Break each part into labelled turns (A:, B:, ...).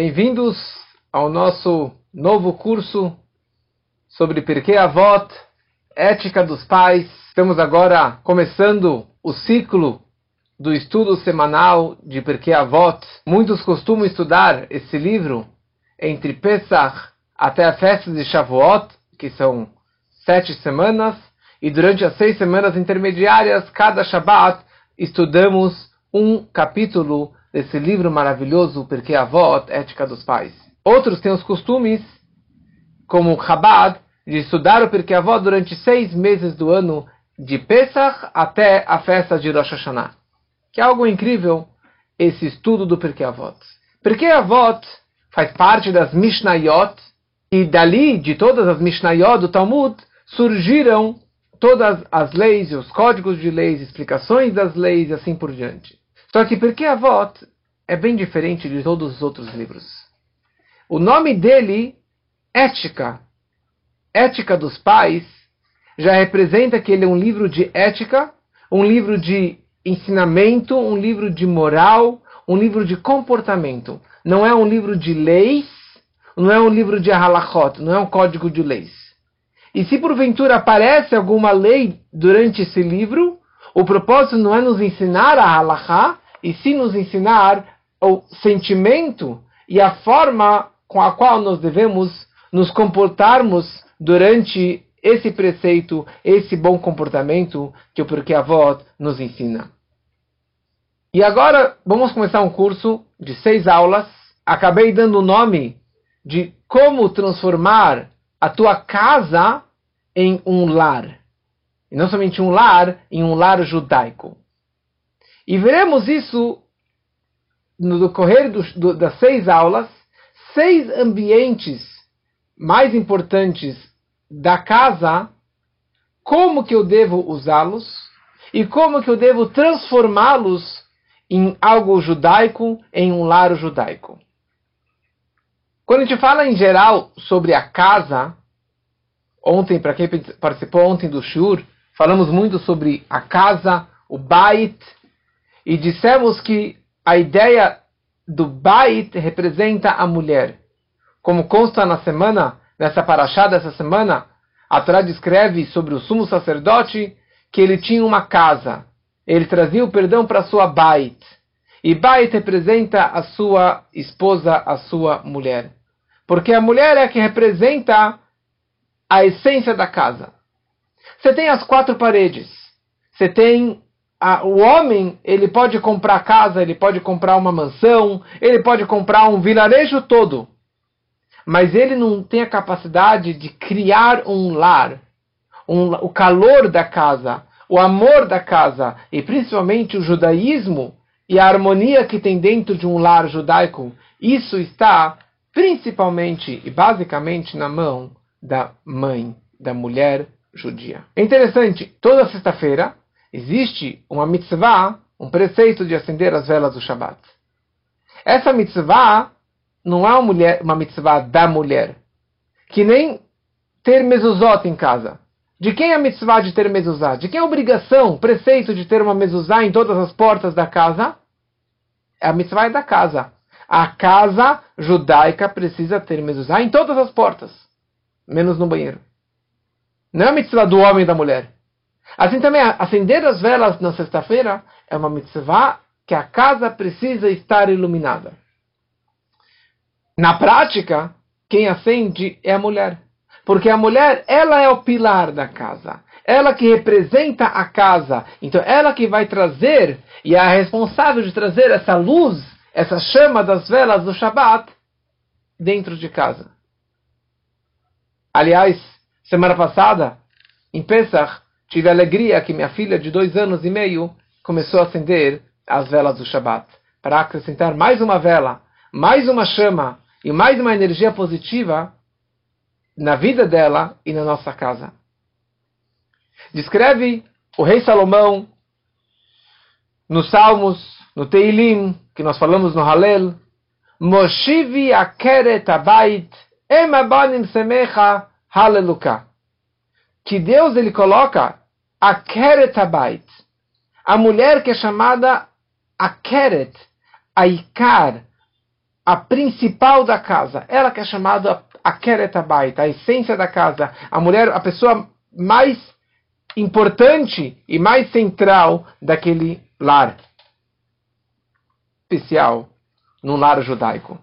A: Bem-vindos ao nosso novo curso sobre Pirkei Avot, Ética dos Pais. Estamos agora começando o ciclo do estudo semanal de Pirkei Avot. Muitos costumam estudar esse livro entre Pesach até a festa de Shavuot, que são sete semanas, e durante as seis semanas intermediárias, cada Shabbat, estudamos um capítulo desse livro maravilhoso, Porque Avot, Ética dos Pais. Outros têm os costumes, como Chabad, de estudar o Pirkei Avot durante seis meses do ano, de Pesach até a festa de Rosh Hashanah. Que é algo incrível, esse estudo do Pirkei Avot. Pirkei Avot faz parte das Mishnayot, e dali, de todas as Mishnayot do Talmud, surgiram todas as leis e os códigos de leis, explicações das leis e assim por diante. Só que porque Avot é bem diferente de todos os outros livros. O nome dele, Ética, Ética dos Pais, já representa que ele é um livro de ética, um livro de ensinamento, um livro de moral, um livro de comportamento. Não é um livro de leis, não é um livro de halachot, não é um código de leis. E se porventura aparece alguma lei durante esse livro, o propósito não é nos ensinar a halachá, e sim nos ensinar o sentimento e a forma com a qual nós devemos nos comportarmos durante esse preceito, esse bom comportamento que o Porquê Avó nos ensina. E agora vamos começar um curso de seis aulas. Acabei dando o nome de como transformar a tua casa em um lar. E não somente um lar, em um lar judaico. E veremos isso no decorrer do, do, das seis aulas, seis ambientes mais importantes da casa, como que eu devo usá-los e como que eu devo transformá-los em algo judaico, em um lar judaico. Quando a gente fala em geral sobre a casa, ontem, para quem participou ontem do Shur, falamos muito sobre a casa, o Bait, e dissemos que a ideia do Bait representa a mulher. Como consta na semana, nessa paraxá dessa semana, a Torá descreve sobre o sumo sacerdote que ele tinha uma casa. Ele trazia o perdão para sua Bait. E Bait representa a sua esposa, a sua mulher. Porque a mulher é a que representa a essência da casa. Você tem as quatro paredes. Você tem a, o homem ele pode comprar casa, ele pode comprar uma mansão, ele pode comprar um vilarejo todo, mas ele não tem a capacidade de criar um lar, um, o calor da casa, o amor da casa e principalmente o judaísmo e a harmonia que tem dentro de um lar judaico. Isso está principalmente e basicamente na mão da mãe, da mulher judia. É interessante, toda sexta-feira existe uma mitzvah, um preceito de acender as velas do Shabat. Essa mitzvah não é uma, mulher, uma mitzvah da mulher, que nem ter mezuzot em casa. De quem é a mitzvah de ter mezuzá? De quem é a obrigação, preceito de ter uma mezuzá em todas as portas da casa? A mitzvah é da casa. A casa judaica precisa ter mezuzá em todas as portas, menos no banheiro. Não é a mitzvah do homem e da mulher. Assim também, acender as velas na sexta-feira é uma mitzvah que a casa precisa estar iluminada. Na prática, quem acende é a mulher. Porque a mulher, ela é o pilar da casa. Ela que representa a casa. Então, ela que vai trazer e é a responsável de trazer essa luz, essa chama das velas do Shabat dentro de casa. Aliás, semana passada, em Pesach, tive a alegria que minha filha de dois anos e meio começou a acender as velas do Shabat para acrescentar mais uma vela, mais uma chama e mais uma energia positiva na vida dela e na nossa casa. Descreve o rei Salomão nos Salmos, no Teilim, que nós falamos no Halel, Moshivi akeret abait emabanim semecha haleluka. Que Deus ele coloca a Keretabait, a mulher que é chamada a Keret, a Ikar, a principal da casa, ela que é chamada a Keretabaita, a essência da casa, a mulher, a pessoa mais importante e mais central daquele lar especial no lar judaico.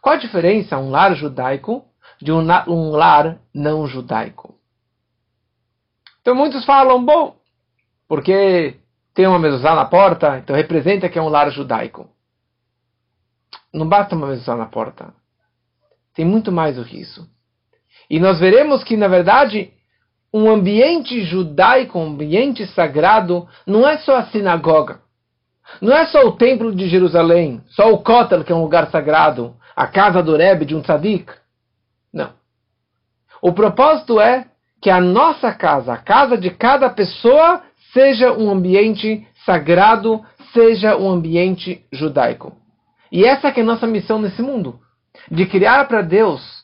A: Qual a diferença um lar judaico de um, um lar não judaico? Então muitos falam, bom, porque tem uma mezuzá na porta, então representa que é um lar judaico. Não basta uma mezuzá na porta. Tem muito mais do que isso. E nós veremos que, na verdade, um ambiente judaico, um ambiente sagrado, não é só a sinagoga. Não é só o templo de Jerusalém, só o Kotel, que é um lugar sagrado, a casa do Rebbe de um tzadik. Não. O propósito é que a nossa casa, a casa de cada pessoa, seja um ambiente sagrado, seja um ambiente judaico. E essa que é a nossa missão nesse mundo, de criar para Deus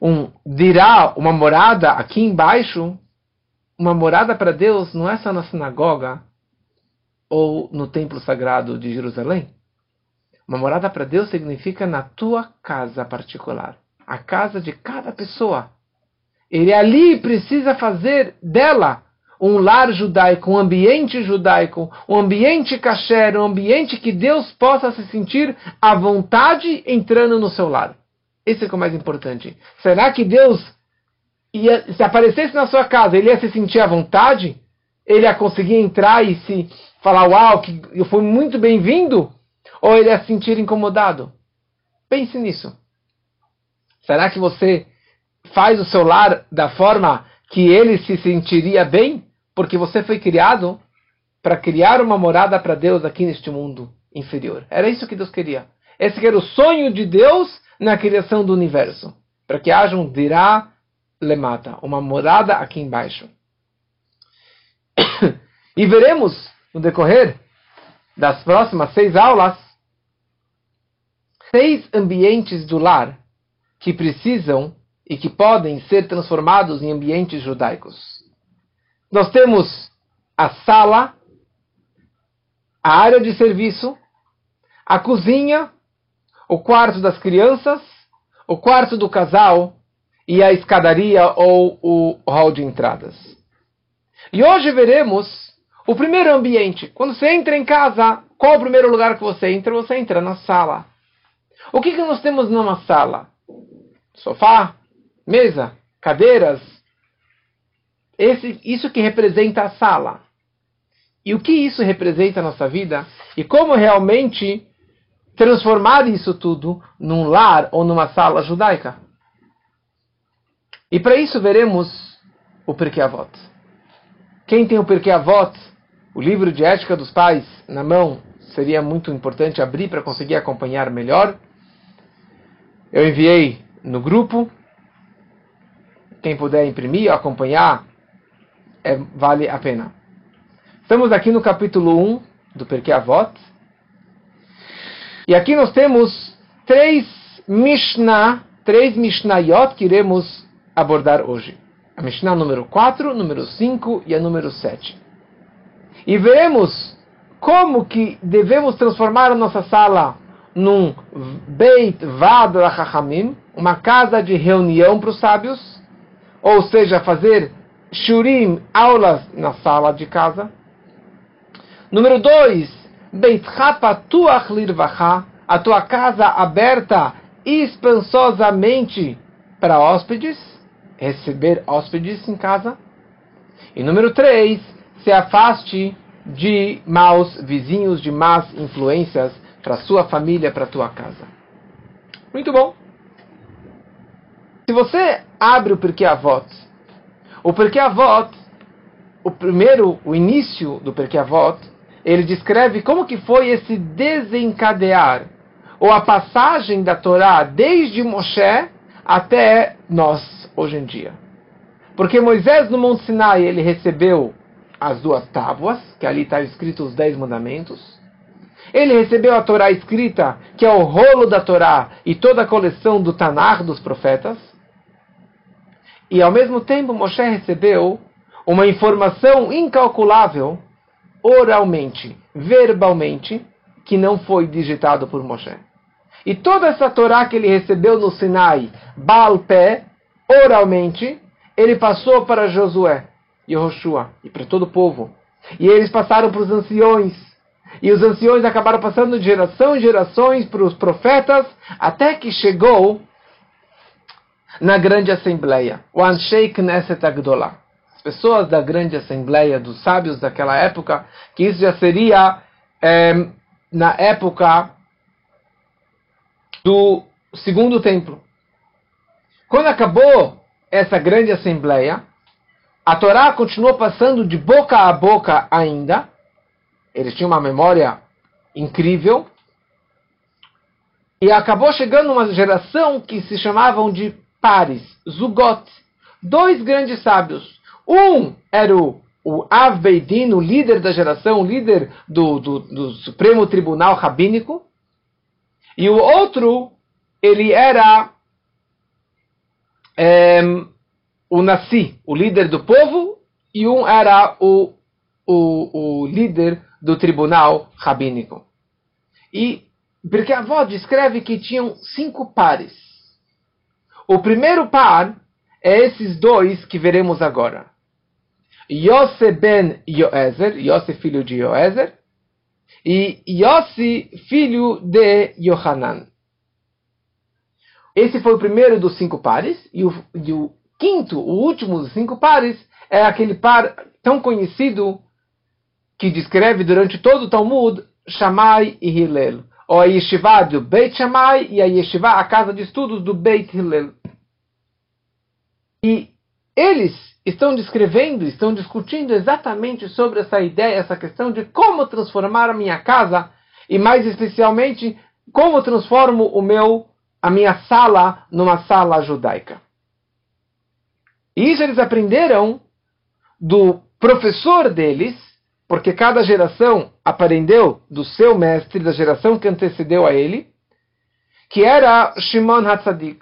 A: um dirá uma morada aqui embaixo, uma morada para Deus não é só na sinagoga ou no templo sagrado de Jerusalém. Uma morada para Deus significa na tua casa particular, a casa de cada pessoa. Ele ali precisa fazer dela um lar judaico, um ambiente judaico, um ambiente kasher, um ambiente que Deus possa se sentir à vontade entrando no seu lar. Esse é o mais importante. Será que Deus, ia, se aparecesse na sua casa, ele ia se sentir à vontade? Ele ia conseguir entrar e se falar, uau, que eu fui muito bem-vindo? Ou ele ia se sentir incomodado? Pense nisso. Será que você faz o seu lar da forma que ele se sentiria bem? Porque você foi criado para criar uma morada para Deus aqui neste mundo inferior. Era isso que Deus queria. Esse era o sonho de Deus na criação do universo, para que haja um dirá lemata, uma morada aqui embaixo. e veremos no decorrer das próximas seis aulas seis ambientes do lar que precisam e que podem ser transformados em ambientes judaicos. Nós temos a sala, a área de serviço, a cozinha, o quarto das crianças, o quarto do casal e a escadaria ou o hall de entradas. E hoje veremos o primeiro ambiente. Quando você entra em casa, qual é o primeiro lugar que você entra? Você entra na sala. O que, que nós temos numa sala? Sofá, mesa, cadeiras. Esse, isso que representa a sala. E o que isso representa na nossa vida? E como realmente transformar isso tudo num lar ou numa sala judaica. E para isso veremos o Pirkei Avot. Quem tem o Pirkei Avot, o livro de ética dos pais, na mão, seria muito importante abrir para conseguir acompanhar melhor. Eu enviei no grupo. Quem puder imprimir, acompanhar, é, vale a pena. Estamos aqui no capítulo 1 do Pirkei Avot. E aqui nós temos três Mishnah, três Mishnayot que iremos abordar hoje. A Mishnah número 4, número 5 e a número 7. E veremos como que devemos transformar a nossa sala num Beit Vad Chachamim, uma casa de reunião para os sábios, ou seja, fazer shurim, aulas na sala de casa. Número 2, a tua casa aberta espansosamente para hóspedes, receber hóspedes em casa. E número 3, se afaste de maus vizinhos, de más influências para sua família, para tua casa. Muito bom. Se você abre o Porquê Avot, o Porquê Avot, o primeiro, o início do Porquê Avot, ele descreve como que foi esse desencadear, ou a passagem da Torá desde Moshe até nós, hoje em dia. Porque Moisés no Monte Sinai, ele recebeu as duas tábuas, que ali está escrito os dez mandamentos. Ele recebeu a Torá escrita, que é o rolo da Torá e toda a coleção do Tanar dos profetas. E ao mesmo tempo Moshe recebeu uma informação incalculável oralmente, verbalmente, que não foi digitado por Moshe. E toda essa Torá que ele recebeu no Sinai, Baal-Pé, oralmente, ele passou para Josué, Yehoshua, e para todo o povo. E eles passaram para os anciões. E os anciões acabaram passando de geração em gerações para os profetas, até que chegou na grande assembleia, o Anshei Knesset Agdolah. As pessoas da grande assembleia, dos sábios daquela época, que isso já seria é, na época do segundo templo. Quando acabou essa grande assembleia, a Torá continuou passando de boca a boca ainda. Eles tinham uma memória incrível. E acabou chegando uma geração que se chamavam de pares, Zugot. Dois grandes sábios. Um era o, o Av Beidin, o líder da geração, o líder do, do, do Supremo Tribunal Rabínico. E o outro, ele era é, o Nassi, o líder do povo, e um era o, o, o líder do tribunal rabínico. E porque a avó descreve que tinham cinco pares. O primeiro par é esses dois que veremos agora. Yose ben Yoezer, Yose filho de Yoezer, e Yossi filho de Yohanan. Esse foi o primeiro dos cinco pares, e o, e o quinto, o último dos cinco pares, é aquele par tão conhecido que descreve durante todo o Talmud Shammai e Hillel, ou a Yeshiva do Beit Shammai e a Yeshiva, a casa de estudos do Beit Hillel. E eles estão descrevendo, estão discutindo exatamente sobre essa ideia, essa questão de como transformar a minha casa e mais especialmente como transformo o meu a minha sala numa sala judaica. E isso eles aprenderam do professor deles, porque cada geração aprendeu do seu mestre, da geração que antecedeu a ele, que era Shimon Hatzadik.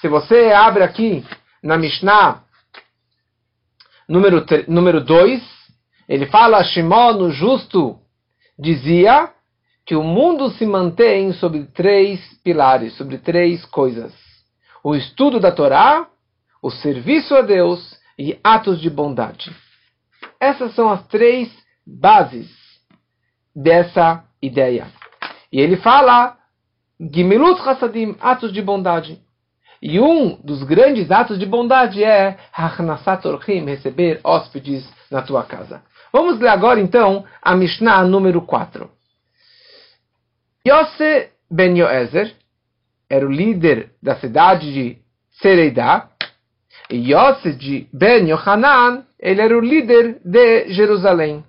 A: Se você abre aqui na Mishnah, número 2, número ele fala, Shimon, o justo, dizia que o mundo se mantém sobre três pilares, sobre três coisas: o estudo da Torá, o serviço a Deus e atos de bondade. Essas são as três bases dessa ideia. E ele fala Gimilut Hasadim, atos de bondade. E um dos grandes atos de bondade é Hachnasat receber hóspedes na tua casa. Vamos ler agora então a Mishnah número 4. Yose ben Yoezer era o líder da cidade de Sereidá. De ben Yohanan, ele era o líder de Jerusalém.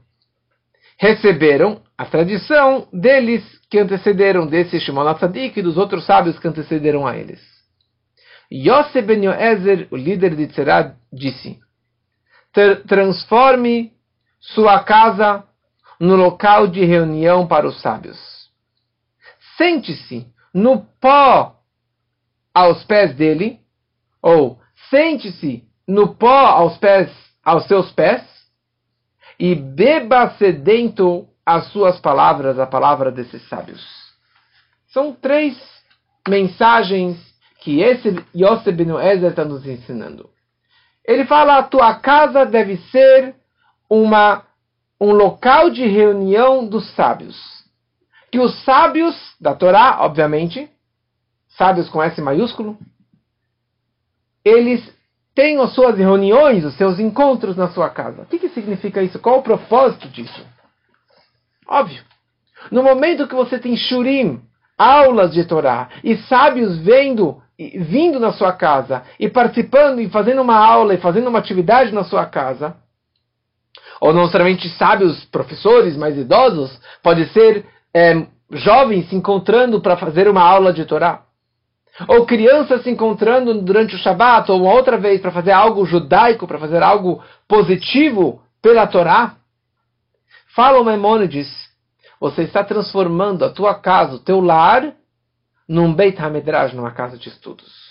A: Receberam a tradição deles que antecederam desse Shimon Atzadik e dos outros sábios que antecederam a eles. Yose ben Yoezer, o líder de Tzerá, disse: Transforme sua casa no local de reunião para os sábios sente-se no pó aos pés dele, ou sente-se no pó aos pés, aos seus pés, e beba sedento as suas palavras, a palavra desses sábios. São três mensagens que esse Yosef Ben Ezer está nos ensinando. Ele fala: a tua casa deve ser uma, um local de reunião dos sábios que os sábios da Torá, obviamente, sábios com S maiúsculo, eles têm as suas reuniões, os seus encontros na sua casa. O que, que significa isso? Qual o propósito disso? Óbvio. No momento que você tem shurim, aulas de Torá, e sábios vendo, vindo na sua casa, e participando, e fazendo uma aula, e fazendo uma atividade na sua casa, ou não somente sábios, professores mais idosos, pode ser é, jovens se encontrando para fazer uma aula de Torá. Ou crianças se encontrando durante o Shabat, ou uma outra vez para fazer algo judaico, para fazer algo positivo pela Torá. Fala o Maimonides, você está transformando a tua casa, o teu lar, num Beit HaMedrash, numa casa de estudos.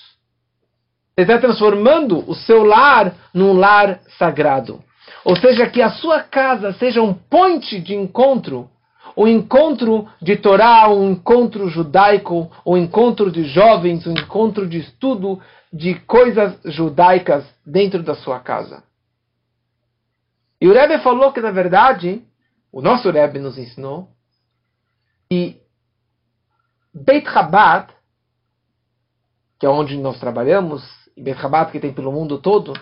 A: Você está transformando o seu lar num lar sagrado. Ou seja, que a sua casa seja um ponte de encontro um encontro de Torá, um encontro judaico, um encontro de jovens, um encontro de estudo de coisas judaicas dentro da sua casa. E o Rebbe falou que, na verdade, o nosso Rebbe nos ensinou que Beit Chabad, que é onde nós trabalhamos, e Beit Chabad que tem pelo mundo todo,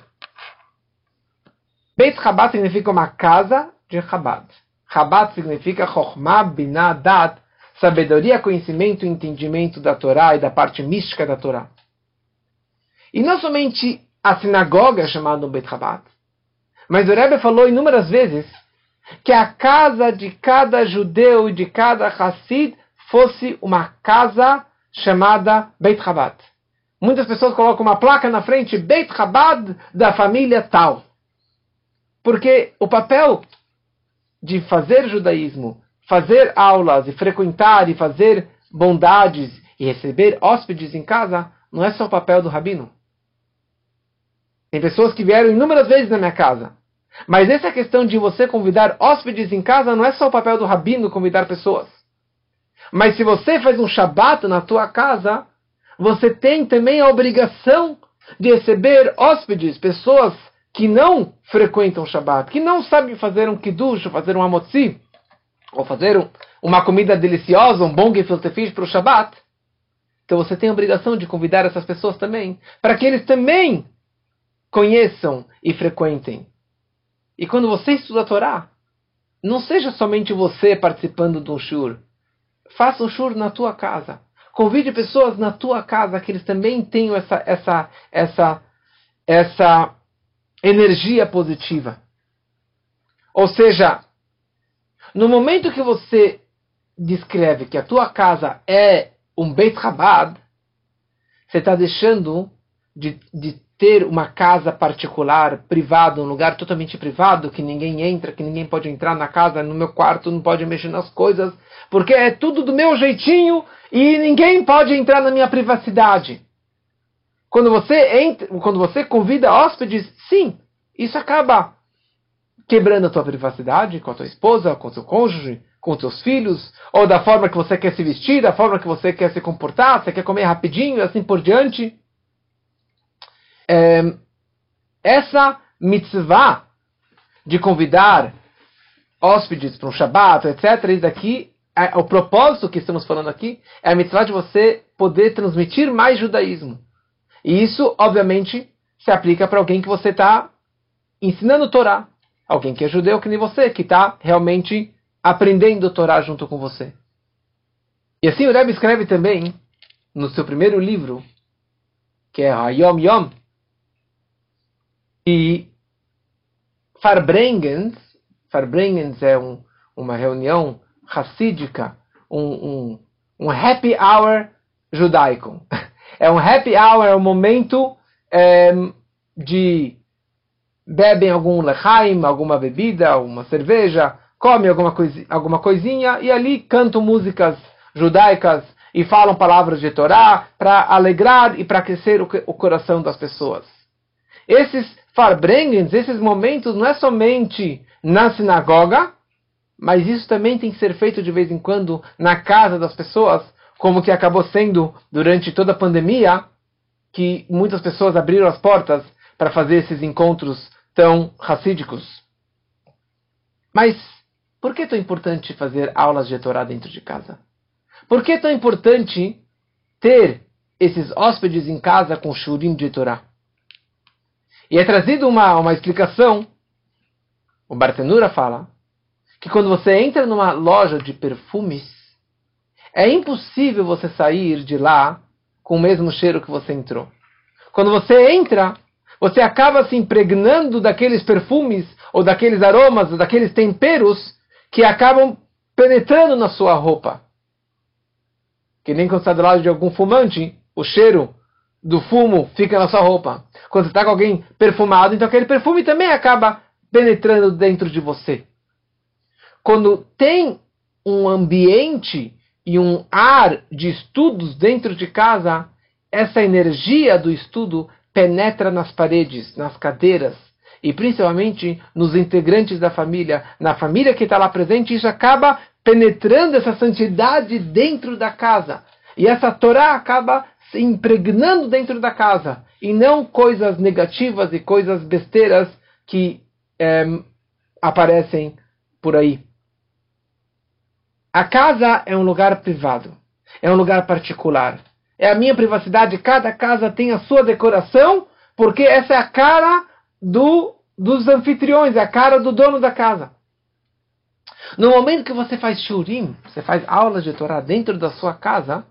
A: Beit Chabad significa uma casa de Chabad. Chabad significa Chokhmah Binah Dat, sabedoria, conhecimento e entendimento da Torá e da parte mística da Torá. E não somente a sinagoga é chamada Beit Chabad, mas o Rebbe falou inúmeras vezes que a casa de cada judeu e de cada Hassid fosse uma casa chamada Beit Chabad. Muitas pessoas colocam uma placa na frente, Beit Chabad da família tal. Porque o papel de fazer judaísmo, fazer aulas e frequentar e fazer bondades e receber hóspedes em casa, não é só o papel do rabino. Tem pessoas que vieram inúmeras vezes na minha casa. Mas essa questão de você convidar hóspedes em casa não é só o papel do rabino convidar pessoas. Mas se você faz um shabat na tua casa, você tem também a obrigação de receber hóspedes, pessoas que não frequentam Shabbat, que não sabem fazer um kiddush, fazer um amotzi, ou fazer um, uma comida deliciosa, um bom gefilte para o Shabbat, então você tem a obrigação de convidar essas pessoas também, para que eles também conheçam e frequentem. E quando você estuda a Torá, não seja somente você participando de um shur. Faça um shur na tua casa. Convide pessoas na tua casa que eles também tenham essa, essa, essa, essa energia positiva. Ou seja, no momento que você descreve que a tua casa é um Beit Chabad, você está deixando de, de ter uma casa particular, privada, um lugar totalmente privado, que ninguém entra, que ninguém pode entrar na casa, no meu quarto, não pode mexer nas coisas, porque é tudo do meu jeitinho e ninguém pode entrar na minha privacidade. Quando você entra, quando você convida hóspedes, sim, isso acaba quebrando a tua privacidade com a tua esposa, com o seu cônjuge, com os seus filhos, ou da forma que você quer se vestir, da forma que você quer se comportar, você quer comer rapidinho e assim por diante. É, essa mitzvah de convidar hóspedes para um Shabat, etc., isso daqui, é, o propósito que estamos falando aqui é a mitzvah de você poder transmitir mais judaísmo. E isso, obviamente, se aplica para alguém que você está ensinando Torá. Alguém que é judeu que nem você, que está realmente aprendendo Torá junto com você. E assim o Rebbe escreve também, no seu primeiro livro, que é Hayom Yom, e Farbrengens, Farbrengens é um, uma reunião racídica, um, um, um happy hour judaico. É um happy hour, é um momento é, de bebem algum lechaim, alguma bebida, alguma cerveja, comem alguma, coisa, alguma coisinha e ali cantam músicas judaicas e falam palavras de Torá para alegrar e para aquecer o, o, coração das pessoas. Esses farbrengens, esses momentos, não é somente na sinagoga, mas isso também tem que ser feito de vez em quando na casa das pessoas, como que acabou sendo durante toda a pandemia, que muitas pessoas abriram as portas para fazer esses encontros tão racídicos. Mas por que é tão importante fazer aulas de Torá dentro de casa? Por que é tão importante ter esses hóspedes em casa com shurim de Torá? E é trazido uma, uma explicação. O Bartenura fala que quando você entra numa loja de perfumes, é impossível você sair de lá com o mesmo cheiro que você entrou. Quando você entra, você acaba se impregnando daqueles perfumes, ou daqueles aromas, ou daqueles temperos que acabam penetrando na sua roupa. Que nem quando está do lado de algum fumante, o cheiro do fumo fica na sua roupa. Quando você está com alguém perfumado, então aquele perfume também acaba penetrando dentro de você quando tem um ambiente e um ar de estudos dentro de casa, essa energia do estudo penetra nas paredes, nas cadeiras e principalmente nos integrantes da família, na família que está lá presente, isso acaba penetrando essa santidade dentro da casa. E essa Torá acaba se impregnando dentro da casa. E não coisas negativas e coisas besteiras que é, aparecem por aí. A casa é um lugar privado, é um lugar particular. É a minha privacidade. Cada casa tem a sua decoração, porque essa é a cara do, dos anfitriões, é a cara do dono da casa. No momento que você faz shurim, você faz aulas de Torá dentro da sua casa,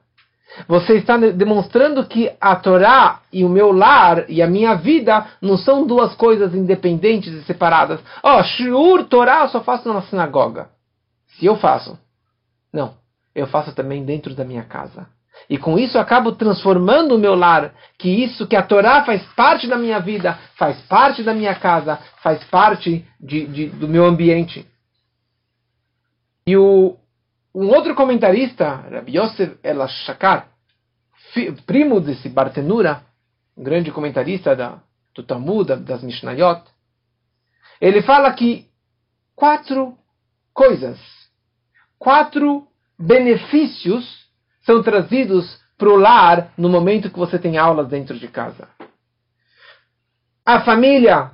A: você está demonstrando que a Torá e o meu lar e a minha vida não são duas coisas independentes e separadas. Ó, oh, Shur Torá eu só faço na sinagoga. Se eu faço. Não. Eu faço também dentro da minha casa. E com isso eu acabo transformando o meu lar, que isso, que a Torá faz parte da minha vida, faz parte da minha casa, faz parte de, de, do meu ambiente. E o, um outro comentarista, Rabbi Yosef El Shakar, primo desse Bartenura, um grande comentarista da, do Talmud, das Mishnayot, ele fala que quatro coisas, quatro benefícios são trazidos para o lar no momento que você tem aulas dentro de casa. A família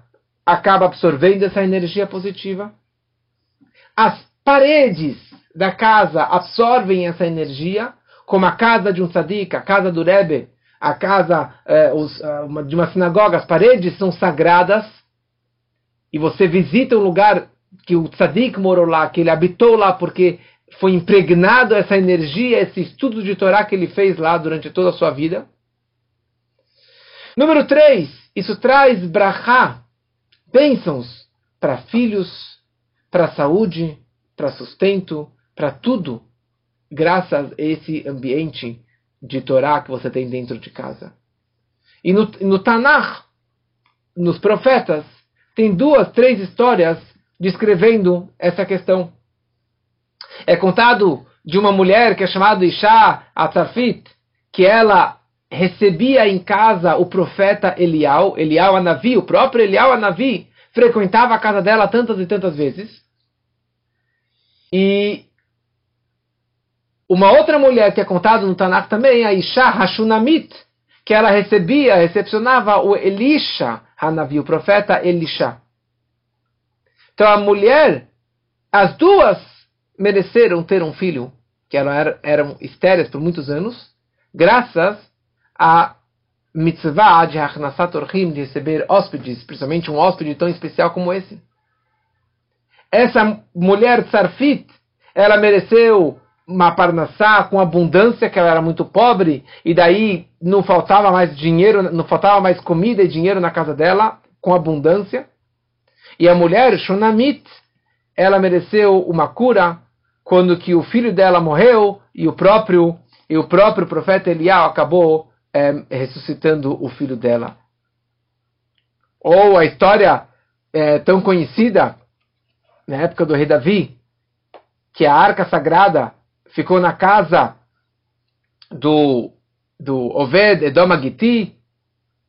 A: acaba absorvendo essa energia positiva. As paredes da casa absorvem essa energia, como a casa de um tzadik, a casa do Rebbe, a casa eh, os, uh, de uma sinagoga, as paredes são sagradas, e você visita um lugar que o tzadik morou lá, que ele habitou lá porque foi impregnado essa energia, esse estudo de Torá que ele fez lá durante toda a sua vida. Número 3, isso traz brachá, bênçãos para filhos, para saúde, para sustento, para tudo, graças a esse ambiente de Torá que você tem dentro de casa. E no, no Tanakh, nos profetas, tem duas, três histórias descrevendo essa questão. É contado de uma mulher que é chamada Isha Atzafit, que ela recebia em casa o profeta Elial, Elial Anavi, o próprio Elial Anavi, frequentava a casa dela tantas e tantas vezes. E uma outra mulher que é contada no Tanakh também, a Isha Hashunamit, que ela recebia, recepcionava o Elisha Hanavi, o profeta Elisha. Então a mulher, as duas mereceram ter um filho, que eram, eram estéreis por muitos anos, graças a mitzvah de Hachnasat Orhim, de receber hóspedes, principalmente um hóspede tão especial como esse. Essa mulher Tsarfit, ela mereceu uma parnassá com abundância, que ela era muito pobre, e daí não faltava mais dinheiro, não faltava mais comida e dinheiro na casa dela, com abundância. E a mulher Shunamit, ela mereceu uma cura quando que o filho dela morreu e o próprio e o próprio profeta Elial acabou é, ressuscitando o filho dela. Ou a história é, tão conhecida na época do rei Davi, que a arca sagrada ficou na casa do, do Oved Edom Agiti,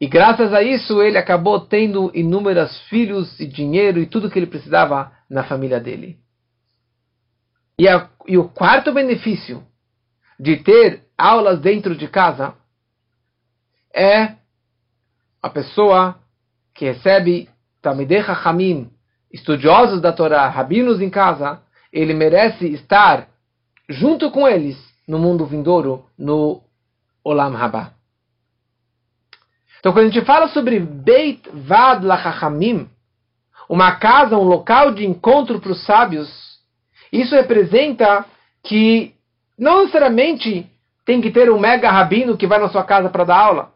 A: e graças a isso ele acabou tendo inúmeros filhos e dinheiro e tudo que ele precisava na família dele. E, a, e o quarto benefício de ter aulas dentro de casa é a pessoa que recebe Talmidei Chachamim, estudiosos da Torá, rabinos em casa, ele merece estar junto com eles no mundo vindouro, no Olam Haba. Então, quando a gente fala sobre Beit Vad Lachachamim, uma casa, um local de encontro para os sábios, isso representa que não necessariamente tem que ter um mega rabino que vai na sua casa para dar aula.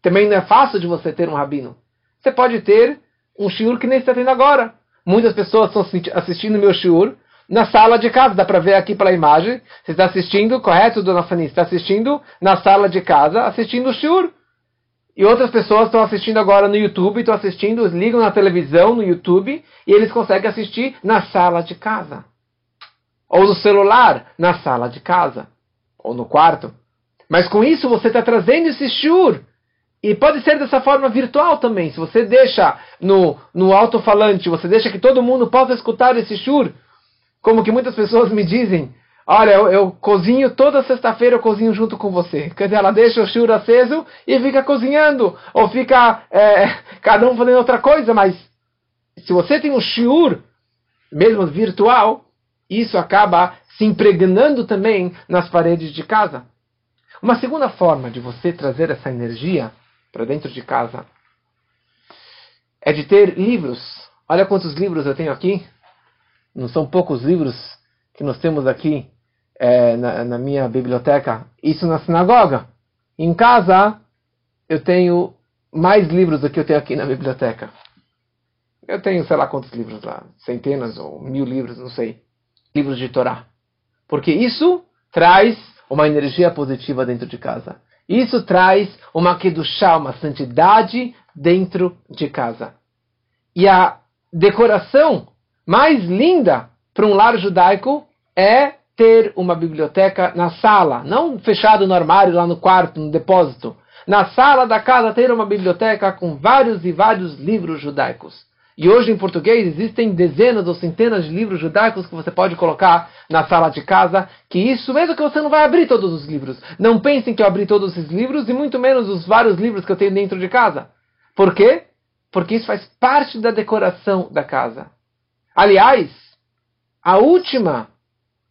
A: Também não é fácil de você ter um rabino. Você pode ter um shiur que nem está tendo agora. Muitas pessoas estão assistindo meu shiur na sala de casa. Dá para ver aqui pela imagem. Você está assistindo, correto, dona Fanny? Está assistindo na sala de casa, assistindo o shiur. E outras pessoas estão assistindo agora no YouTube, estão assistindo, ligam na televisão, no YouTube, e eles conseguem assistir na sala de casa. Ou no celular, na sala de casa. Ou no quarto. Mas com isso você está trazendo esse shur. E pode ser dessa forma virtual também. Se você deixa no, no alto-falante, você deixa que todo mundo possa escutar esse shur Como que muitas pessoas me dizem, olha, eu, eu cozinho toda sexta-feira, eu cozinho junto com você. Quer dizer, ela deixa o churro aceso e fica cozinhando. Ou fica é, cada um fazendo outra coisa, mas se você tem um shiur, mesmo virtual, isso acaba se impregnando também nas paredes de casa. Uma segunda forma de você trazer essa energia para dentro de casa é de ter livros. Olha quantos livros eu tenho aqui. Não são poucos livros que nós temos aqui é, na, na minha biblioteca. Isso na sinagoga. Em casa, eu tenho mais livros do que eu tenho aqui na biblioteca. Eu tenho, sei lá quantos livros lá, centenas ou mil livros, não sei. Livros de Torá. Porque isso traz uma energia positiva dentro de casa. Isso traz uma kedushá, uma santidade dentro de casa. E a decoração mais linda para um lar judaico é ter uma biblioteca na sala, não fechado no armário, lá no quarto, no depósito. Na sala da casa ter uma biblioteca com vários e vários livros judaicos. E hoje em português existem dezenas ou centenas de livros judaicos que você pode colocar na sala de casa, que isso mesmo que você não vai abrir todos os livros. Não pensem que eu abri todos esses livros e muito menos os vários livros que eu tenho dentro de casa. Por quê? Porque isso faz parte da decoração da casa. Aliás, a última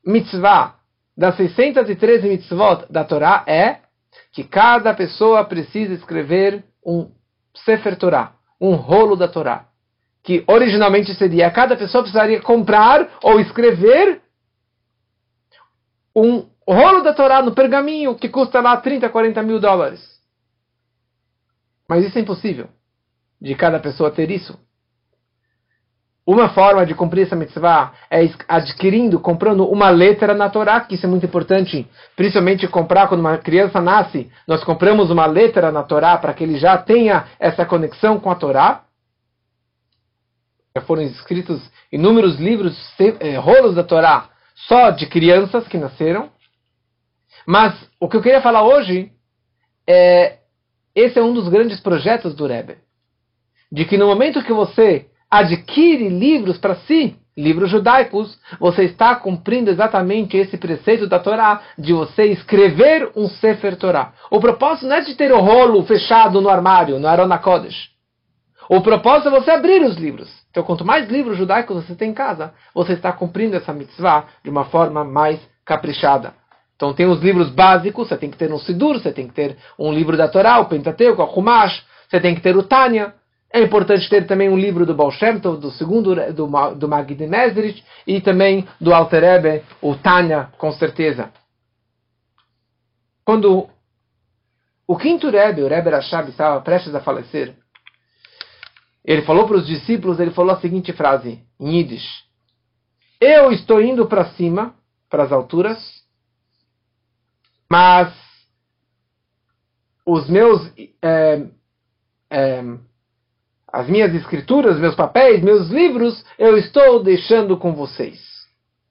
A: mitzvah das 613 mitzvot da Torá é que cada pessoa precisa escrever um Sefer Torá, um rolo da Torá que originalmente seria cada pessoa precisaria comprar ou escrever um rolo da Torá no pergaminho que custa lá 30, 40 mil dólares. Mas isso é impossível de cada pessoa ter isso. Uma forma de cumprir essa mitzvah é adquirindo, comprando uma letra na Torá, que isso é muito importante, principalmente comprar quando uma criança nasce, nós compramos uma letra na Torá para que ele já tenha essa conexão com a Torá. Já foram escritos inúmeros livros, eh, rolos da Torá, só de crianças que nasceram. Mas o que eu queria falar hoje é esse é um dos grandes projetos do Rebbe. De que no momento que você adquire livros para si, livros judaicos, você está cumprindo exatamente esse preceito da Torá de você escrever um Sefer Torá. O propósito não é de ter o rolo fechado no armário, no Arona Kodesh. O propósito é você abrir os livros. Então, quanto mais livros judaicos você tem em casa, você está cumprindo essa mitzvah de uma forma mais caprichada. Então, tem os livros básicos, você tem que ter um Sidur, você tem que ter um livro da Torá, o Pentateuco, o Humash, você tem que ter o Tânia. É importante ter também um livro do Baal Shem Tov, do segundo, do, do Magid Mezrich, e também do Alter Rebbe, o Tânia, com certeza. Quando o quinto Rebbe, o Rebbe Rashab, estava prestes a falecer, ele falou para os discípulos, ele falou a seguinte frase, em Yiddish. Eu estou indo para cima, para as alturas, mas os meus, é, é, as minhas escrituras, meus papéis, meus livros, eu estou deixando com vocês.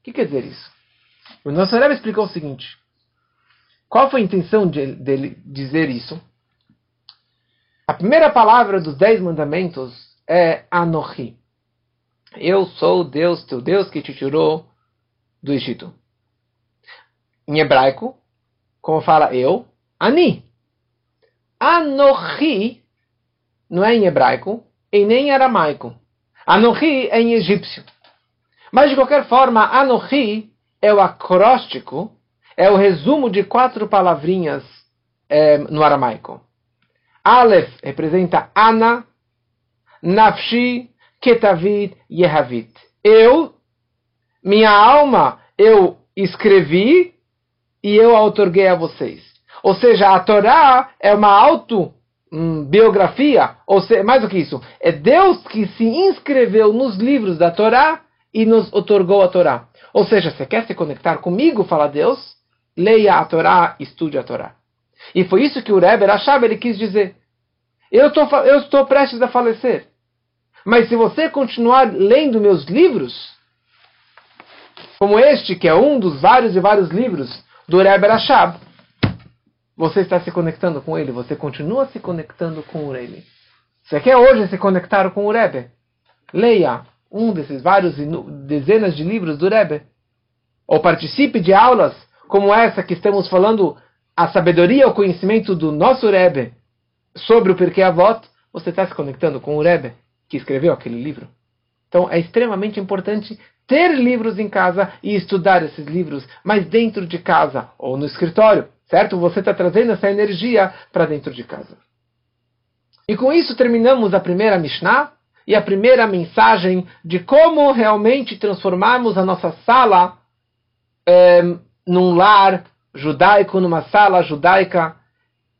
A: O que quer dizer isso? O nosso Rebbe explicou o seguinte. Qual foi a intenção dele dizer isso? A primeira palavra dos dez mandamentos é Anohi. Eu sou Deus, teu Deus que te tirou do Egito. Em hebraico, como fala eu, Ani. Anohi não é em hebraico e nem em aramaico. Anohi é em egípcio. Mas de qualquer forma, Anohi é o acróstico, é o resumo de quatro palavrinhas é, no aramaico. Aleph representa Ana, Nafshi Ketavit Yehavit. Eu, minha alma, eu escrevi e eu outorguei a vocês. Ou seja, a Torá é uma autobiografia, ou seja, mais do que isso, é Deus que se inscreveu nos livros da Torá e nos otorgou a Torá. Ou seja, você quer se conectar comigo, fala Deus, leia a Torá, estude a Torá. E foi isso que o Rebbe Rashab ele quis dizer. Eu, tô, eu estou prestes a falecer. Mas se você continuar lendo meus livros, como este, que é um dos vários e vários livros do Rebbe Rashab, você está se conectando com ele, você continua se conectando com ele. Você quer hoje se conectar com o Rebbe? Leia um desses vários dezenas de livros do Rebbe ou participe de aulas como essa que estamos falando, a sabedoria, o conhecimento do nosso Rebbe sobre o Pirkei Avot, você está se conectando com o Rebbe que escreveu aquele livro. Então é extremamente importante ter livros em casa e estudar esses livros, mas dentro de casa ou no escritório, certo? Você está trazendo essa energia para dentro de casa. E com isso terminamos a primeira Mishnah e a primeira mensagem de como realmente transformarmos a nossa sala é, num lar judaico, numa sala judaica,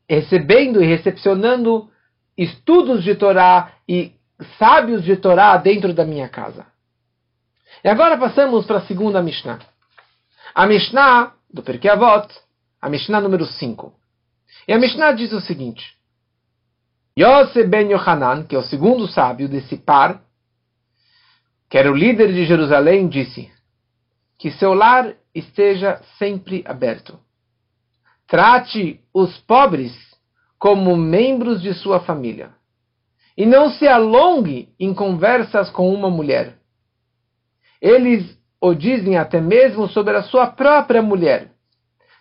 A: recebendo e recepcionando estudos de Torá e sábios de Torá dentro da minha casa. E agora passamos para a segunda Mishnah. A Mishnah do Perkei Avot, a Mishnah número 5. E a Mishnah diz o seguinte: Yosef ben Yohanan, que é o segundo sábio desse par, que era o líder de Jerusalém, disse que seu lar esteja sempre aberto. Trate os pobres como membros de sua família. E não se alongue em conversas com uma mulher. Eles o dizem até mesmo sobre a sua própria mulher.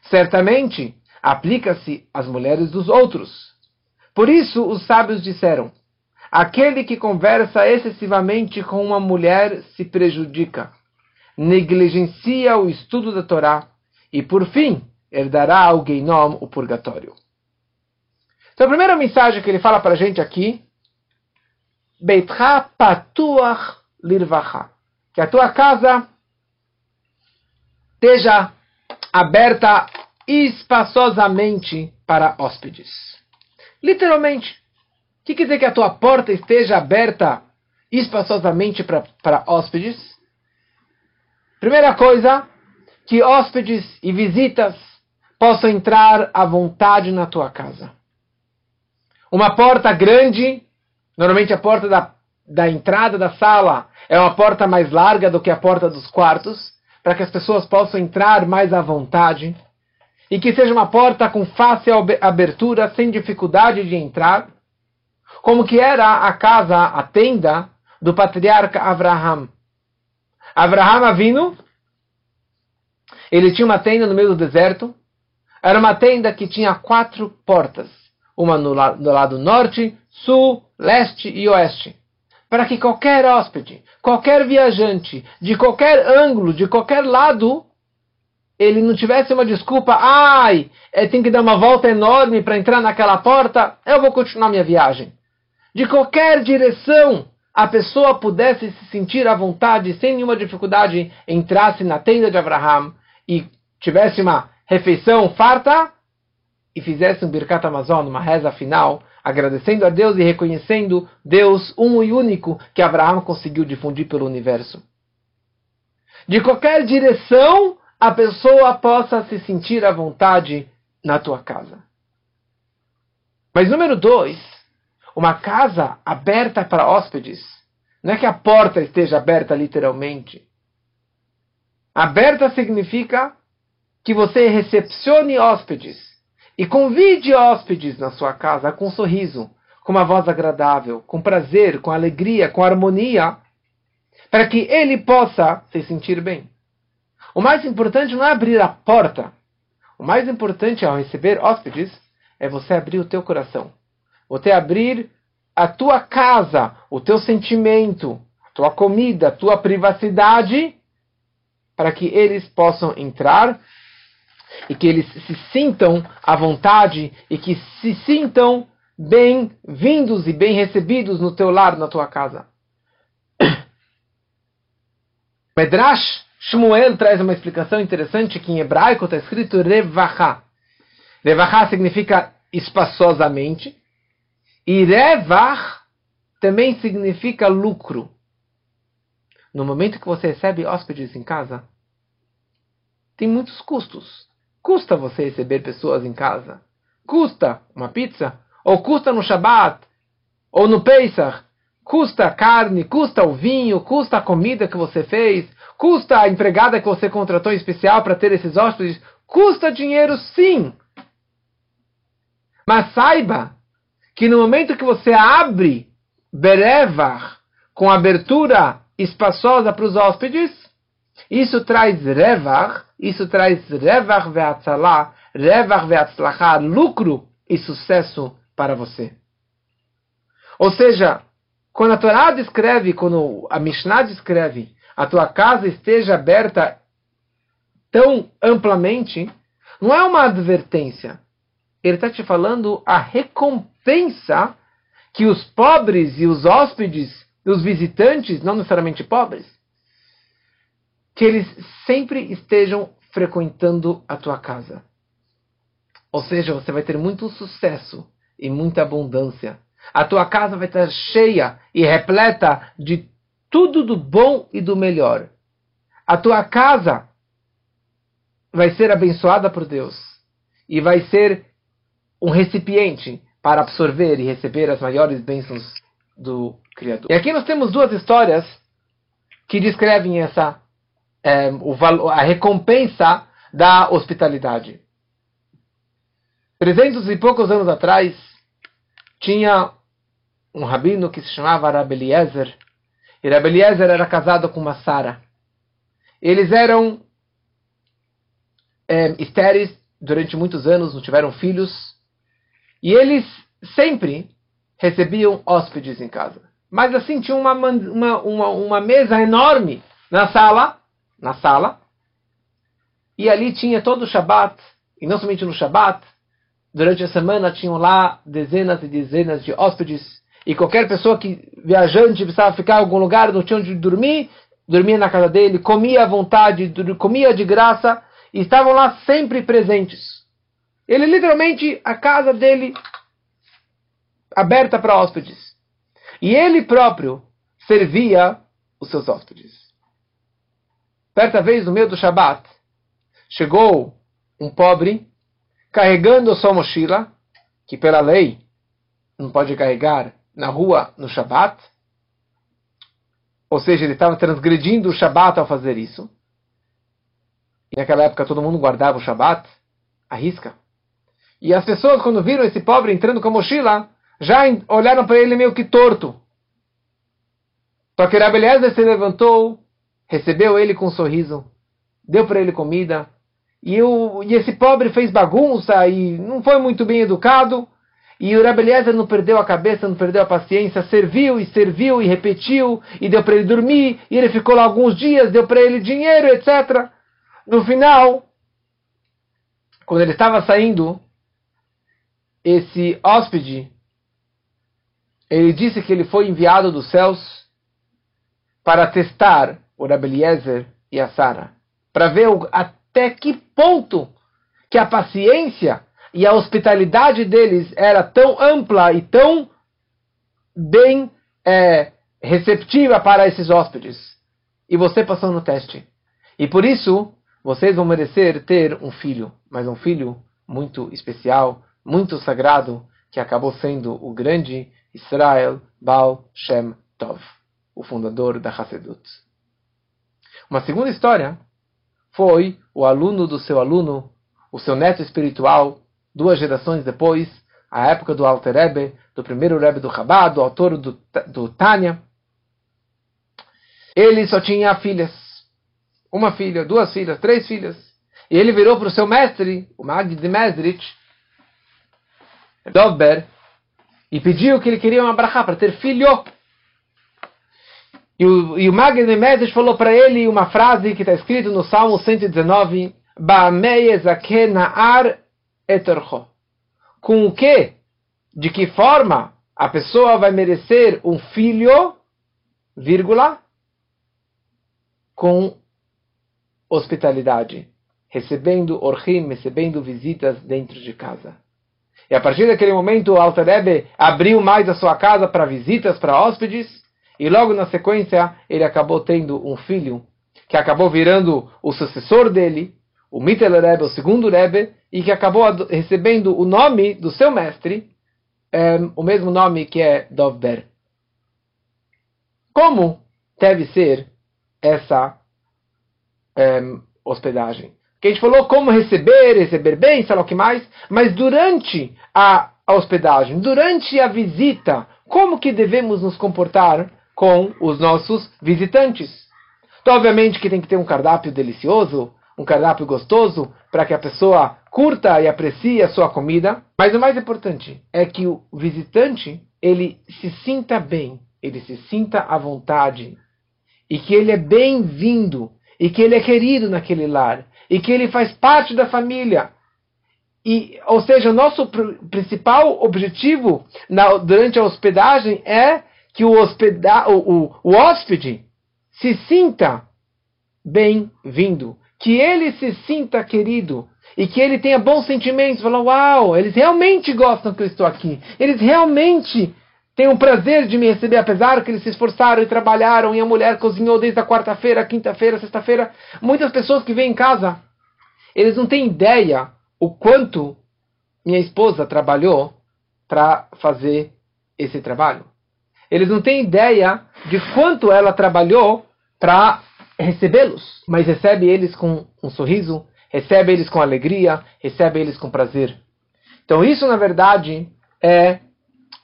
A: Certamente, aplica-se às mulheres dos outros. Por isso, os sábios disseram: aquele que conversa excessivamente com uma mulher se prejudica, negligencia o estudo da Torá e, por fim, herdará ao Geinom o purgatório. Então, a primeira mensagem que ele fala para a gente aqui: Beitcha patuach lirvacha que a tua casa esteja aberta espaçosamente para hóspedes. Literalmente. O que quer dizer que a tua porta esteja aberta espaçosamente para, hóspedes? Primeira coisa, que hóspedes e visitas possam entrar à vontade na tua casa. Uma porta grande, normalmente a porta da da entrada da sala é uma porta mais larga do que a porta dos quartos, para que as pessoas possam entrar mais à vontade, e que seja uma porta com fácil abertura, sem dificuldade de entrar, como que era a casa, a tenda do patriarca Abraham. Abraham Avino, ele tinha uma tenda no meio do deserto, era uma tenda que tinha quatro portas, uma no, no lado norte, sul, leste e oeste para que qualquer hóspede, qualquer viajante, de qualquer ângulo, de qualquer lado, ele não tivesse uma desculpa, ai, tem que dar uma volta enorme para entrar naquela porta, eu vou continuar minha viagem. De qualquer direção, a pessoa pudesse se sentir à vontade, sem nenhuma dificuldade, entrasse na tenda de Abraham e tivesse uma refeição farta e fizesse um Birkat Amazon, uma reza final, agradecendo a Deus e reconhecendo Deus um e único que Abraão conseguiu difundir pelo universo. De qualquer direção, a pessoa possa se sentir à vontade na tua casa. Mas número dois, uma casa aberta para hóspedes. Não é que a porta esteja aberta literalmente. Aberta significa que você recepcione hóspedes e convide hóspedes na sua casa com um sorriso, com uma voz agradável, com prazer, com alegria, com harmonia, para que ele possa se sentir bem. O mais importante não é abrir a porta. O mais importante ao receber hóspedes é você abrir o teu coração. Você abrir a tua casa, o teu sentimento, a tua comida, a tua privacidade, para que eles possam entrar e que eles se sintam à vontade e que se sintam bem-vindos e bem recebidos no teu lar, na tua casa. Medrash Shmuel traz uma explicação interessante que em hebraico está escrito Revacha. Revacha significa espaçosamente e Revach também significa lucro. No momento que você recebe hóspedes em casa, tem muitos custos. Custa você receber pessoas em casa? Custa uma pizza? Ou custa no Shabat? Ou no Pesach? Custa a carne, custa o vinho, custa a comida que você fez, custa a empregada que você contratou em especial para ter esses hóspedes. Custa dinheiro sim. Mas saiba que no momento que você abre Berevar com abertura espaçosa para os hóspedes, Isso traz revach, isso traz revach ve'atzalá, revach ve'atzlachá, lucro e sucesso para você. Ou seja, quando a Torá descreve, quando a Mishnah descreve, a tua casa esteja aberta tão amplamente, não é uma advertência. Ele está te falando a recompensa que os pobres e os hóspedes, os visitantes, não necessariamente pobres, que eles sempre estejam frequentando a tua casa. Ou seja, você vai ter muito sucesso e muita abundância. A tua casa vai estar cheia e repleta de tudo do bom e do melhor. A tua casa vai ser abençoada por Deus e vai ser um recipiente para absorver e receber as maiores bênçãos do Criador. E aqui nós temos duas histórias que descrevem essa é, o, a recompensa da hospitalidade. Trezentos e poucos anos atrás, tinha um rabino que se chamava Rabeliezer, e Rabeliezer era casado com uma Sara. Eles eram é, estéreis durante muitos anos, não tiveram filhos, e eles sempre recebiam hóspedes em casa. Mas assim, tinha uma, uma, uma, uma mesa enorme na sala, na sala, e ali tinha todo o Shabat, e não somente no Shabat, durante a semana tinham lá dezenas e dezenas de hóspedes, e qualquer pessoa que viajante precisava ficar em algum lugar, não tinha onde dormir, dormia na casa dele, comia à vontade, comia de graça, e estavam lá sempre presentes. Ele literalmente, a casa dele aberta para hóspedes. E ele próprio servia os seus hóspedes. Certa vez, no meio do Shabat, chegou um pobre carregando sua mochila, que pela lei não pode carregar na rua no Shabat. Ou seja, ele estava transgredindo o Shabat ao fazer isso. E naquela época todo mundo guardava o Shabat, a risca. E as pessoas, quando viram esse pobre entrando com a mochila, já olharam para ele meio que torto. Só que Rabbi Eliezer se levantou, recebeu ele com um sorriso, deu para ele comida, e, o, e esse pobre fez bagunça e não foi muito bem educado, e o Rabbi Eliezer não perdeu a cabeça, não perdeu a paciência, serviu e serviu e repetiu, e deu para ele dormir, e ele ficou lá alguns dias, deu para ele dinheiro, etc. No final, quando ele estava saindo, esse hóspede ele disse que ele foi enviado dos céus para testar o Rabeliezer e a Sara, para ver até que ponto que a paciência e a hospitalidade deles era tão ampla e tão bem é, receptiva para esses hóspedes. E você passou no teste. E por isso, vocês vão merecer ter um filho, mas um filho muito especial, muito sagrado, que acabou sendo o grande Israel Baal Shem Tov, o fundador da Hassedut. Uma segunda história foi o aluno do seu aluno, o seu neto espiritual, duas gerações depois, a época do Alter Rebbe, do primeiro Rebbe do Chabad, do autor do, do Tânia. Ele só tinha filhas. Uma filha, duas filhas, três filhas. E ele virou para o seu mestre, o Magd de Mesrich, Dober, e pediu que ele queria uma brachá para ter filho. E o, e o Magno Medes falou para ele uma frase que está escrita no Salmo 119: Com o que? De que forma a pessoa vai merecer um filho, vírgula, com hospitalidade, recebendo orhim, recebendo visitas dentro de casa. E a partir daquele momento, o Alter Rebbe abriu mais a sua casa para visitas, para hóspedes, e logo na sequência, ele acabou tendo um filho, que acabou virando o sucessor dele, o Mittel Rebbe, o segundo Rebbe, e que acabou recebendo o nome do seu mestre, é, o mesmo nome que é Dovber. Como deve ser essa é, hospedagem? que a gente falou como receber, receber bem, sei lá o que mais, mas durante a, a hospedagem, durante a visita, como que devemos nos comportar com os nossos visitantes? Então, obviamente que tem que ter um cardápio delicioso, um cardápio gostoso, para que a pessoa curta e aprecie a sua comida. Mas o mais importante é que o visitante ele se sinta bem, ele se sinta à vontade e que ele é bem-vindo e que ele é querido naquele lar e que ele faz parte da família. E, ou seja, o nosso pr principal objetivo na, durante a hospedagem é que o, hospeda o, o, o hóspede se sinta bem-vindo, que ele se sinta querido e que ele tenha bons sentimentos. Fala, uau, eles realmente gostam que eu estou aqui. Eles realmente têm o prazer de me receber, apesar que eles se esforçaram e trabalharam e a mulher cozinhou desde a quarta-feira, quinta-feira, sexta-feira. Muitas pessoas que vêm em casa, eles não têm ideia o quanto minha esposa trabalhou para fazer esse trabalho. Eles não têm ideia de quanto ela trabalhou para recebê-los, mas recebe eles com um sorriso, recebe eles com alegria, recebe eles com prazer. Então isso, na verdade, é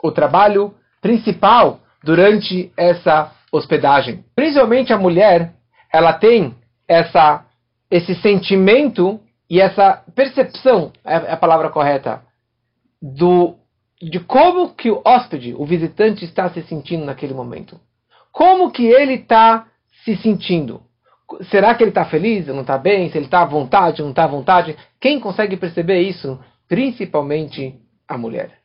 A: o trabalho principal durante essa hospedagem. Principalmente a mulher, ela tem essa, esse sentimento e essa percepção, é a palavra correta, do, de como que o hóspede, o visitante, está se sentindo naquele momento. Como que ele está se sentindo? Será que ele está feliz, não está bem? Se ele está à vontade, não está à vontade? Quem consegue perceber isso? Principalmente a mulher.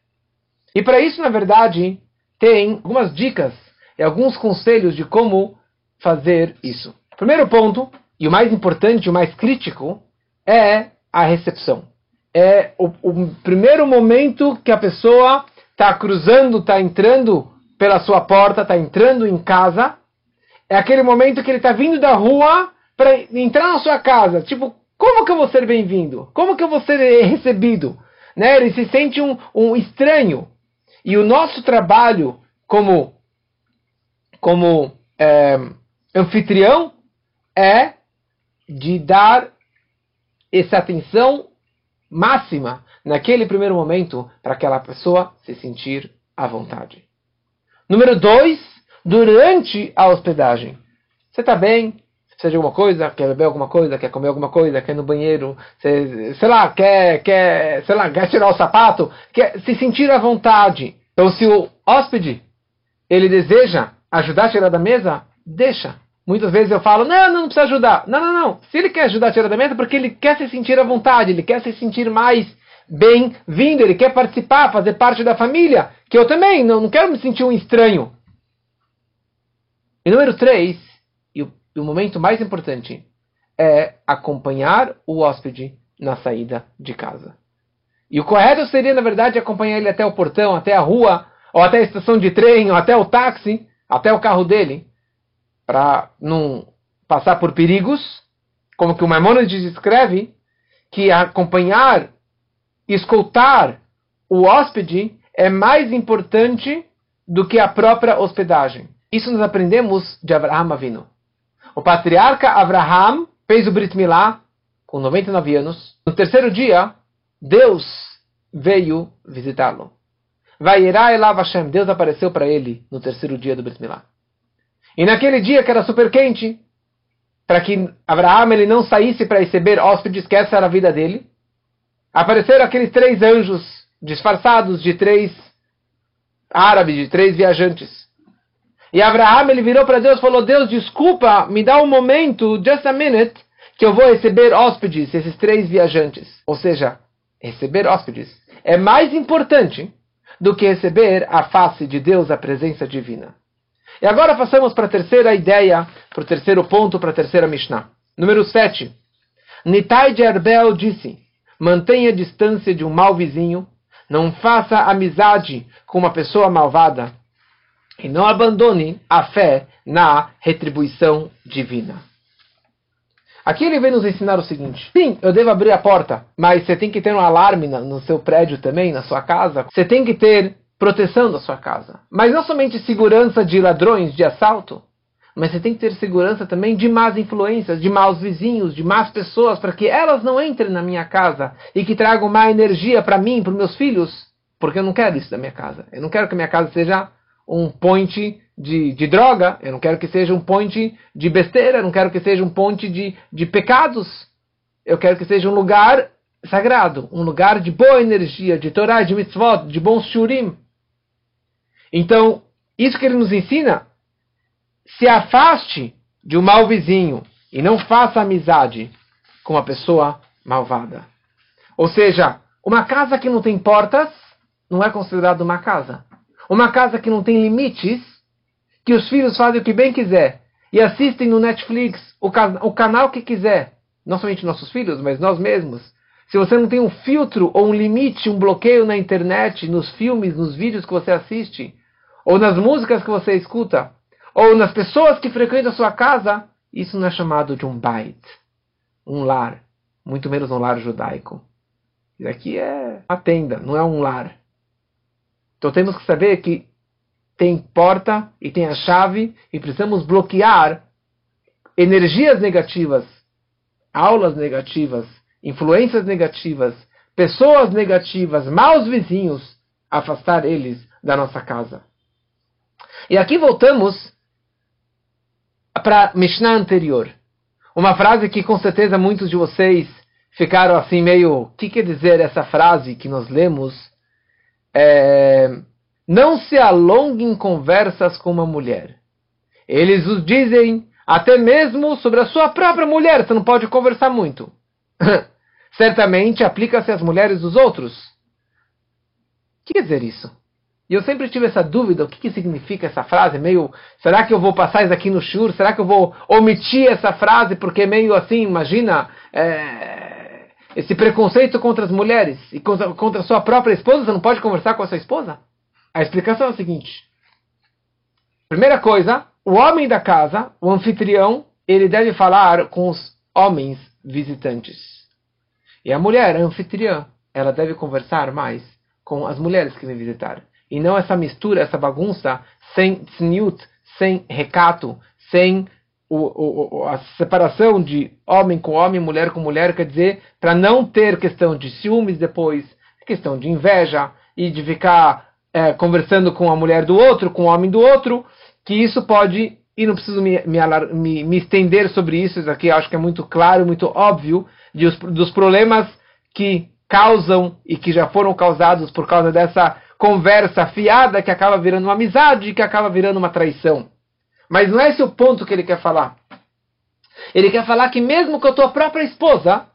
A: E para isso, na verdade, tem algumas dicas e alguns conselhos de como fazer isso. Primeiro ponto, e o mais importante, o mais crítico, é a recepção. É o, o primeiro momento que a pessoa está cruzando, está entrando pela sua porta, está entrando em casa, é aquele momento que ele está vindo da rua para entrar na sua casa. Tipo, como que eu vou ser bem-vindo? Como que eu vou ser recebido? Né? Ele se sente um, um estranho. E o nosso trabalho como, como é, anfitrião é de dar essa atenção máxima naquele primeiro momento para aquela pessoa se sentir à vontade. Número dois, durante a hospedagem. Você está bem? Precisa de alguma coisa? Quer beber alguma coisa? Quer comer alguma coisa? Quer ir no banheiro? Sei lá, quer, quer, sei lá, quer tirar o sapato? Quer se sentir à vontade. Então, se o hóspede ele deseja ajudar a tirar da mesa, deixa. Muitas vezes eu falo, não, não, não precisa ajudar. Não, não, não. Se ele quer ajudar a tirar da porque ele quer se sentir à vontade, ele quer se sentir mais bem-vindo, ele quer participar, fazer parte da família. Que eu também não, não quero me sentir um estranho. E número três, e o, o momento mais importante, é acompanhar o hóspede na saída de casa. E o correto seria, na verdade, acompanhar ele até o portão, até a rua, ou até a estação de trem, ou até o táxi, até o carro dele, para não passar por perigos, como que o Maimonides escreve, que acompanhar, escutar o hóspede é mais importante do que a própria hospedagem. Isso nós aprendemos de Abraham Avinu. O patriarca Abraham fez o Brit Milá com 99 anos. No terceiro dia, Deus veio visitá-lo. Elav Hashem, Deus apareceu para ele no terceiro dia do Brit Milá. E naquele dia que era super quente, para que Abraham ele não saísse para receber hóspedes, que essa era a vida dele, apareceram aqueles três anjos disfarçados de três árabes, de três viajantes. E Abraham ele virou para Deus e falou: Deus, desculpa, me dá um momento, just a minute, que eu vou receber hóspedes, esses três viajantes. Ou seja, receber hóspedes é mais importante do que receber a face de Deus, a presença divina. E agora passamos para a terceira ideia, para o terceiro ponto, para a terceira Mishnah. Número 7. Nitai de Arbel disse: mantenha a distância de um mau vizinho, não faça amizade com uma pessoa malvada, e não abandone a fé na retribuição divina. Aqui ele vem nos ensinar o seguinte: sim, eu devo abrir a porta, mas você tem que ter um alarme no seu prédio também, na sua casa. Você tem que ter proteção da sua casa. Mas não somente segurança de ladrões, de assalto, mas você tem que ter segurança também de más influências, de maus vizinhos, de más pessoas, para que elas não entrem na minha casa e que tragam má energia para mim, para meus filhos, porque eu não quero isso da minha casa. Eu não quero que a minha casa seja um point de, de droga, eu não quero que seja um ponte de besteira, eu não quero que seja um ponte de, de pecados. Eu quero que seja um lugar sagrado, um lugar de boa energia, de Torá, de mitzvot, de bons shurim. Então, isso que ele nos ensina, se afaste de um mau vizinho e não faça amizade com uma pessoa malvada. Ou seja, uma casa que não tem portas não é considerada uma casa. Uma casa que não tem limites, que os filhos fazem o que bem quiser e assistem no Netflix o, o canal que quiser, não somente nossos filhos, mas nós mesmos. Se você não tem um filtro ou um limite, um bloqueio na internet, nos filmes, nos vídeos que você assiste, ou nas músicas que você escuta, ou nas pessoas que frequentam a sua casa, isso não é chamado de um bait, um lar, muito menos um lar judaico. Isso aqui é uma tenda, não é um lar. Então temos que saber que tem porta e tem a chave e precisamos bloquear energias negativas, aulas negativas, influências negativas, pessoas negativas, maus vizinhos, afastar eles da nossa casa. E aqui voltamos para a Mishnah anterior. Uma frase que com certeza muitos de vocês ficaram assim meio. O que quer dizer essa frase que nós lemos? É, não se alongue em conversas com uma mulher. Eles os dizem até mesmo sobre a sua própria mulher. Você não pode conversar muito. Certamente aplica-se às mulheres dos outros. O que quer dizer isso? E eu sempre tive essa dúvida, o que, que significa essa frase? Meio, será que eu vou passar isso aqui no shur? Será que eu vou omitir essa frase? Porque meio assim, imagina, é, esse preconceito contra as mulheres e contra, contra a sua própria esposa, você não pode conversar com a sua esposa? A explicação é a seguinte. Primeira coisa, o homem da casa, o anfitrião, ele deve falar com os homens visitantes. E a mulher, a anfitriã, ela deve conversar mais com as mulheres que vêm visitar. E não essa mistura, essa bagunça, sem tzniut, sem recato, sem o, o, a separação de homem com homem, mulher com mulher, quer dizer, para não ter questão de ciúmes depois, questão de inveja e de ficar é, conversando com a mulher do outro, com o homem do outro, que isso pode, e não preciso me, me, me, me estender sobre isso, isso aqui acho que é muito claro, muito óbvio, de os, dos problemas que causam e que já foram causados por causa dessa conversa fiada que acaba virando uma amizade, que acaba virando uma traição. Mas não é esse o ponto que ele quer falar. Ele quer falar que mesmo com a tua própria esposa,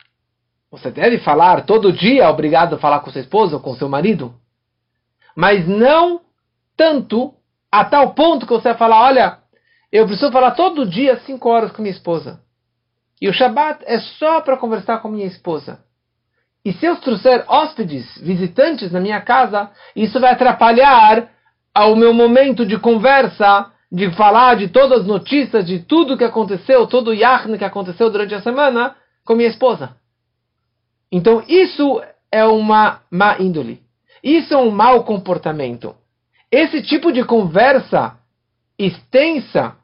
A: você deve falar todo dia, obrigado a falar com sua esposa ou com seu marido, mas não tanto a tal ponto que você vai falar, olha, eu preciso falar todo dia cinco horas com minha esposa. E o Shabat é só para conversar com minha esposa. E se eu trouxer hóspedes, visitantes na minha casa, isso vai atrapalhar ao meu momento de conversa, de falar de todas as notícias, de tudo que aconteceu, todo o yachne que aconteceu durante a semana com minha esposa. Então isso é uma má índole. Isso é um mau comportamento. Esse tipo de conversa extensa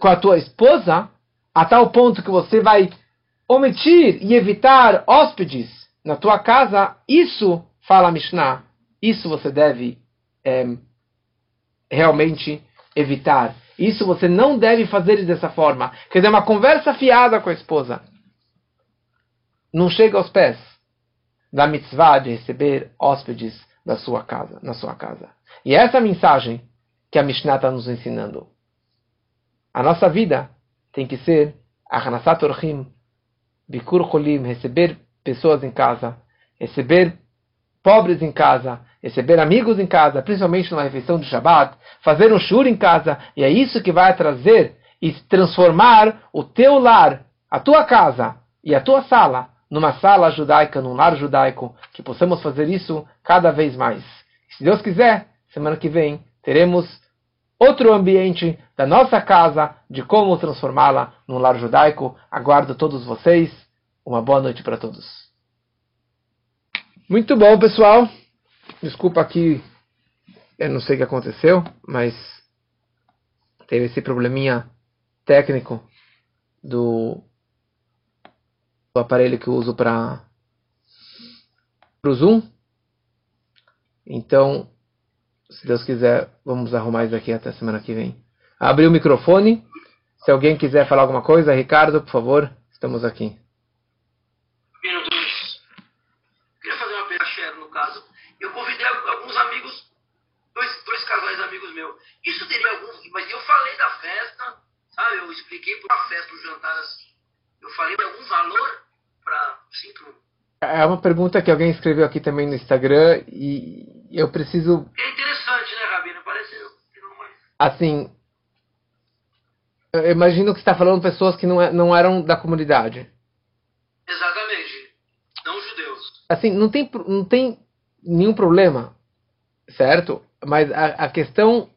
A: com a tua esposa, a tal ponto que você vai omitir e evitar hóspedes na tua casa, isso, fala a Mishnah, isso você deve é, realmente evitar. Isso você não deve fazer dessa forma. Quer dizer, uma conversa fiada com a esposa. Não chega aos pés da mitzvah de receber hóspedes da sua casa, na sua casa. E essa é a mensagem que a Mishnah está nos ensinando. A nossa vida tem que ser a Hanasat Orchim, Bikur Cholim, receber pessoas em casa, receber pobres em casa, receber amigos em casa, principalmente numa refeição de Shabbat, fazer um shur em casa, e é isso que vai trazer e transformar o teu lar, a tua casa e a tua sala numa sala judaica, num lar judaico, que possamos fazer isso cada vez mais. Se Deus quiser, semana que vem teremos outro ambiente da nossa casa, de como transformá-la num lar judaico. Aguardo todos vocês. Uma boa noite para todos. Muito bom, pessoal. Desculpa aqui, eu não sei o que aconteceu, mas teve esse probleminha técnico do, do aparelho que eu uso para o Zoom. Então, se Deus quiser, vamos arrumar isso aqui até semana que vem. Abrir o microfone. Se alguém quiser falar alguma coisa, Ricardo, por favor, estamos aqui.
B: Minutos. Queria fazer uma pergunta, no caso. Eu convidei alguns amigos, dois, dois casais amigos meus. Isso teria algum. Mas eu falei da festa, sabe? Eu expliquei para a festa, o jantar assim. Eu falei de algum valor para. Sim, pro...
A: É uma pergunta que alguém escreveu aqui também no Instagram e eu preciso.
B: É interessante, né, Rabino? Parece que não mais.
A: Assim, eu imagino que está falando pessoas que não, é, não eram da comunidade.
B: Exatamente. Não judeus.
A: Assim, não tem, não tem nenhum problema, certo? Mas a, a questão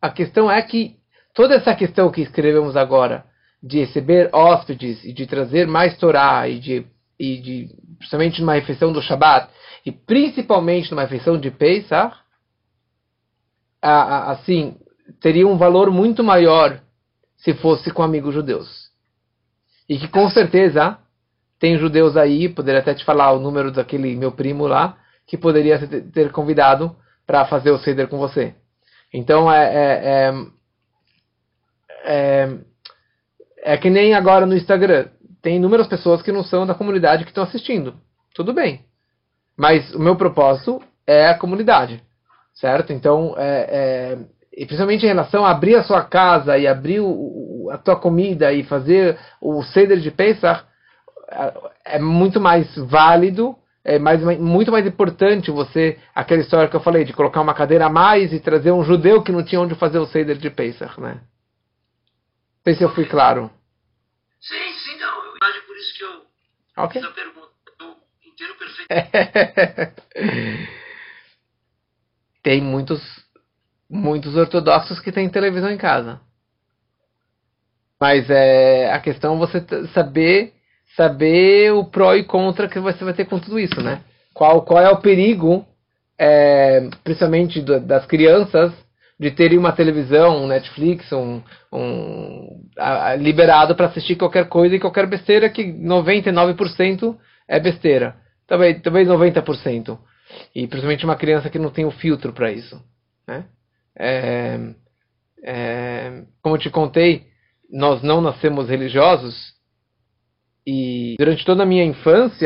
A: a questão é que toda essa questão que escrevemos agora de receber hóspedes e de trazer mais Torá e de, e de principalmente numa refeição do Shabat e principalmente numa refeição de Pesach, assim, teria um valor muito maior se fosse com amigos judeus. E que com certeza tem judeus aí, poderia até te falar o número daquele meu primo lá, que poderia ter convidado para fazer o ceder com você. Então é, é, é, é, é que nem agora no Instagram. Tem inúmeras pessoas que não são da comunidade que estão assistindo. Tudo bem. Mas o meu propósito é a comunidade. Certo? Então, é, é e principalmente em relação a abrir a sua casa e abrir o, a tua comida e fazer o ceder de Pesach, é, muito mais válido, é mais, muito mais importante você, aquela história que eu falei, de colocar uma cadeira a mais e trazer um judeu que não tinha onde fazer o ceder de Pesach, né? Não sei se eu fui claro.
B: Sim, sim, não. É por isso que eu okay. fiz a pergunta. Eu inteiro perfeito.
A: Tem muitos muitos ortodoxos que têm televisão em casa. Mas é, a questão é você saber saber o pró e contra que você vai ter com tudo isso, né? Qual, qual é o perigo, é, principalmente do, das crianças, de terem uma televisão, um Netflix, um, um a, a, liberado para assistir qualquer coisa e qualquer besteira que 99% é besteira. Talvez, talvez 90%. E principalmente uma criança que não tem o filtro para isso. Né? É, é, como eu te contei, nós não nascemos religiosos e durante toda a minha infância